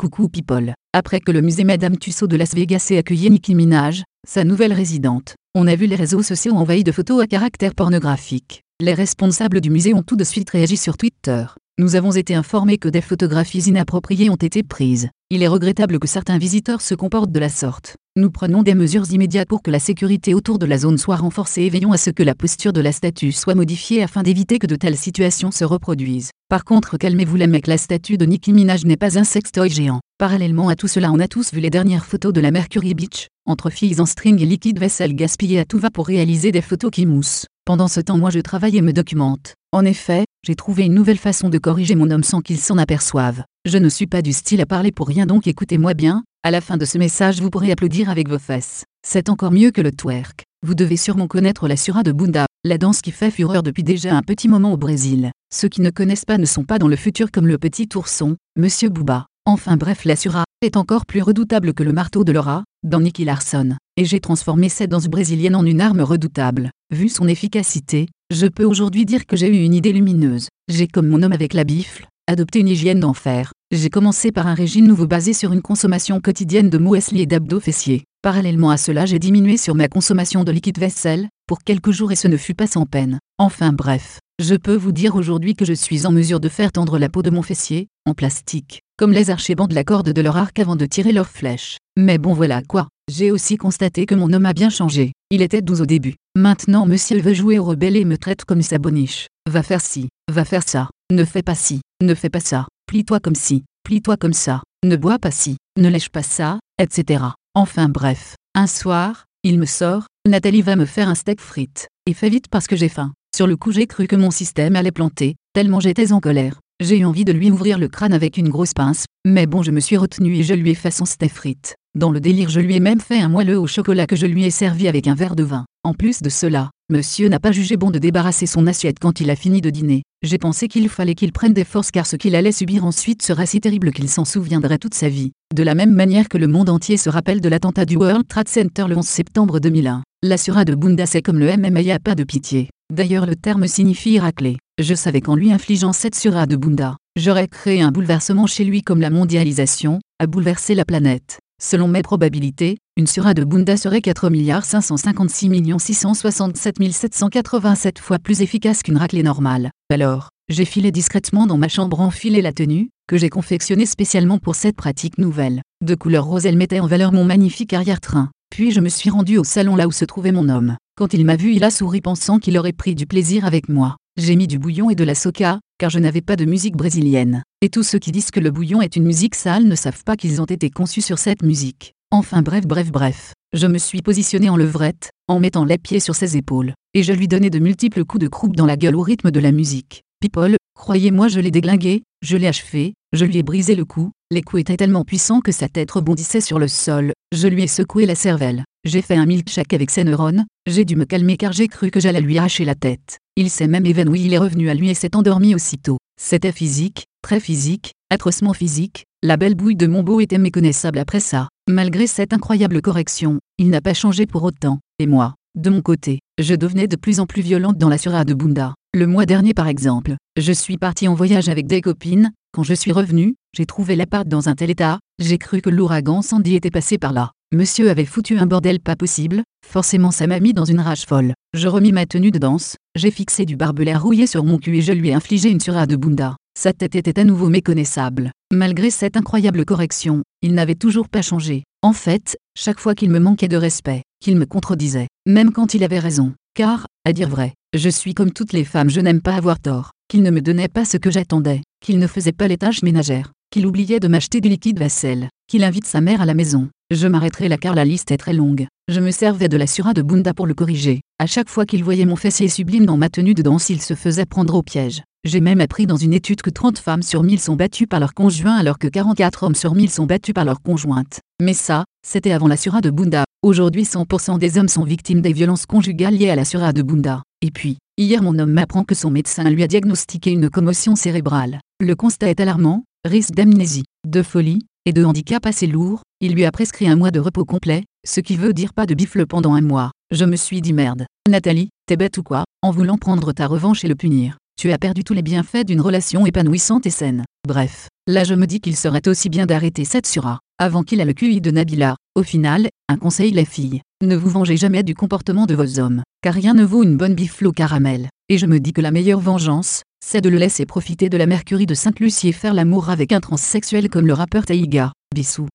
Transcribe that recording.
Coucou people. Après que le musée Madame Tussauds de Las Vegas ait accueilli Nicki Minaj, sa nouvelle résidente, on a vu les réseaux sociaux envahis de photos à caractère pornographique. Les responsables du musée ont tout de suite réagi sur Twitter. Nous avons été informés que des photographies inappropriées ont été prises. Il est regrettable que certains visiteurs se comportent de la sorte. Nous prenons des mesures immédiates pour que la sécurité autour de la zone soit renforcée et veillons à ce que la posture de la statue soit modifiée afin d'éviter que de telles situations se reproduisent. Par contre, calmez-vous les mecs, la statue de Nicki Minaj n'est pas un sextoy géant. Parallèlement à tout cela, on a tous vu les dernières photos de la Mercury Beach, entre filles en string et liquide vaisselle gaspillée à tout va pour réaliser des photos qui moussent. Pendant ce temps, moi je travaille et me documente. En effet, j'ai trouvé une nouvelle façon de corriger mon homme sans qu'il s'en aperçoive. Je ne suis pas du style à parler pour rien donc écoutez-moi bien, à la fin de ce message vous pourrez applaudir avec vos fesses. C'est encore mieux que le twerk. Vous devez sûrement connaître la sura de Bunda, la danse qui fait fureur depuis déjà un petit moment au Brésil. Ceux qui ne connaissent pas ne sont pas dans le futur comme le petit ourson, Monsieur Booba. Enfin bref la sura est encore plus redoutable que le marteau de Laura, dans Nicky Larson, et j'ai transformé cette danse brésilienne en une arme redoutable. Vu son efficacité, je peux aujourd'hui dire que j'ai eu une idée lumineuse. J'ai comme mon homme avec la bifle, adopté une hygiène d'enfer. J'ai commencé par un régime nouveau basé sur une consommation quotidienne de muesli et d'abdos fessiers. Parallèlement à cela j'ai diminué sur ma consommation de liquide vaisselle, pour quelques jours et ce ne fut pas sans peine. Enfin bref, je peux vous dire aujourd'hui que je suis en mesure de faire tendre la peau de mon fessier, en plastique, comme les archébans de la corde de leur arc avant de tirer leurs flèches. Mais bon voilà quoi, j'ai aussi constaté que mon homme a bien changé. Il était doux au début. Maintenant monsieur veut jouer au rebelle et me traite comme sa boniche. Va faire ci, va faire ça, ne fais pas ci, ne fais pas ça, plie-toi comme ci, plie-toi comme ça, ne bois pas ci, ne lèche pas ça, etc. Enfin bref, un soir, il me sort, Nathalie va me faire un steak frites, et fais vite parce que j'ai faim. Sur le coup j'ai cru que mon système allait planter, tellement j'étais en colère. J'ai eu envie de lui ouvrir le crâne avec une grosse pince, mais bon je me suis retenu et je lui ai fait son frites. Dans le délire je lui ai même fait un moelleux au chocolat que je lui ai servi avec un verre de vin. En plus de cela, monsieur n'a pas jugé bon de débarrasser son assiette quand il a fini de dîner. J'ai pensé qu'il fallait qu'il prenne des forces car ce qu'il allait subir ensuite serait si terrible qu'il s'en souviendrait toute sa vie. De la même manière que le monde entier se rappelle de l'attentat du World Trade Center le 11 septembre 2001. La sura de Bunda c'est comme le MMA a pas de pitié. D'ailleurs le terme signifie racler. Je savais qu'en lui infligeant cette sura de Bunda, j'aurais créé un bouleversement chez lui comme la mondialisation, a bouleversé la planète. Selon mes probabilités, une sura de Bunda serait 4 556 667 787 fois plus efficace qu'une raclée normale. Alors, j'ai filé discrètement dans ma chambre enfilé la tenue, que j'ai confectionnée spécialement pour cette pratique nouvelle. De couleur rose elle mettait en valeur mon magnifique arrière-train. Puis je me suis rendu au salon là où se trouvait mon homme. Quand il m'a vu il a souri pensant qu'il aurait pris du plaisir avec moi. J'ai mis du bouillon et de la soca, car je n'avais pas de musique brésilienne. Et tous ceux qui disent que le bouillon est une musique sale ne savent pas qu'ils ont été conçus sur cette musique. Enfin bref bref bref, je me suis positionné en levrette, en mettant les pieds sur ses épaules, et je lui donnais de multiples coups de croupe dans la gueule au rythme de la musique. People, croyez-moi je l'ai déglingué, je l'ai achevé, je lui ai brisé le cou, les coups étaient tellement puissants que sa tête rebondissait sur le sol, je lui ai secoué la cervelle. J'ai fait un milkshake avec ses neurones, j'ai dû me calmer car j'ai cru que j'allais lui arracher la tête. Il s'est même évanoui, il est revenu à lui et s'est endormi aussitôt. C'était physique, très physique, atrocement physique, la belle bouille de mon beau était méconnaissable après ça. Malgré cette incroyable correction, il n'a pas changé pour autant, et moi, de mon côté, je devenais de plus en plus violente dans la sura de Bunda. Le mois dernier par exemple, je suis partie en voyage avec des copines, quand je suis revenue, j'ai trouvé l'appart dans un tel état, j'ai cru que l'ouragan Sandy était passé par là. Monsieur avait foutu un bordel pas possible, forcément ça m'a mis dans une rage folle. Je remis ma tenue de danse, j'ai fixé du barbelé rouillé sur mon cul et je lui ai infligé une sura de Bunda. Sa tête était à nouveau méconnaissable. Malgré cette incroyable correction, il n'avait toujours pas changé. En fait, chaque fois qu'il me manquait de respect, qu'il me contredisait, même quand il avait raison, car, à dire vrai, je suis comme toutes les femmes, je n'aime pas avoir tort, qu'il ne me donnait pas ce que j'attendais, qu'il ne faisait pas les tâches ménagères, qu'il oubliait de m'acheter du liquide vaisselle, qu'il invite sa mère à la maison. Je m'arrêterai là car la liste est très longue. Je me servais de la sura de Bunda pour le corriger. À chaque fois qu'il voyait mon fessier sublime dans ma tenue de danse, il se faisait prendre au piège. J'ai même appris dans une étude que 30 femmes sur 1000 sont battues par leur conjoint alors que 44 hommes sur 1000 sont battus par leur conjointe. Mais ça, c'était avant la sura de Bunda. Aujourd'hui 100% des hommes sont victimes des violences conjugales liées à la sura de Bunda. Et puis, hier mon homme m'apprend que son médecin lui a diagnostiqué une commotion cérébrale. Le constat est alarmant, risque d'amnésie, de folie, et de handicap assez lourd, il lui a prescrit un mois de repos complet, ce qui veut dire pas de bifle pendant un mois. Je me suis dit merde. Nathalie, t'es bête ou quoi, en voulant prendre ta revanche et le punir. Tu as perdu tous les bienfaits d'une relation épanouissante et saine. Bref, là je me dis qu'il serait aussi bien d'arrêter cette sura, avant qu'il ait le QI de Nabila. Au final, un conseil les filles, ne vous vengez jamais du comportement de vos hommes, car rien ne vaut une bonne bifle caramel. Et je me dis que la meilleure vengeance, c'est de le laisser profiter de la mercury de Sainte-Lucie et faire l'amour avec un transsexuel comme le rappeur Taïga. Bisous.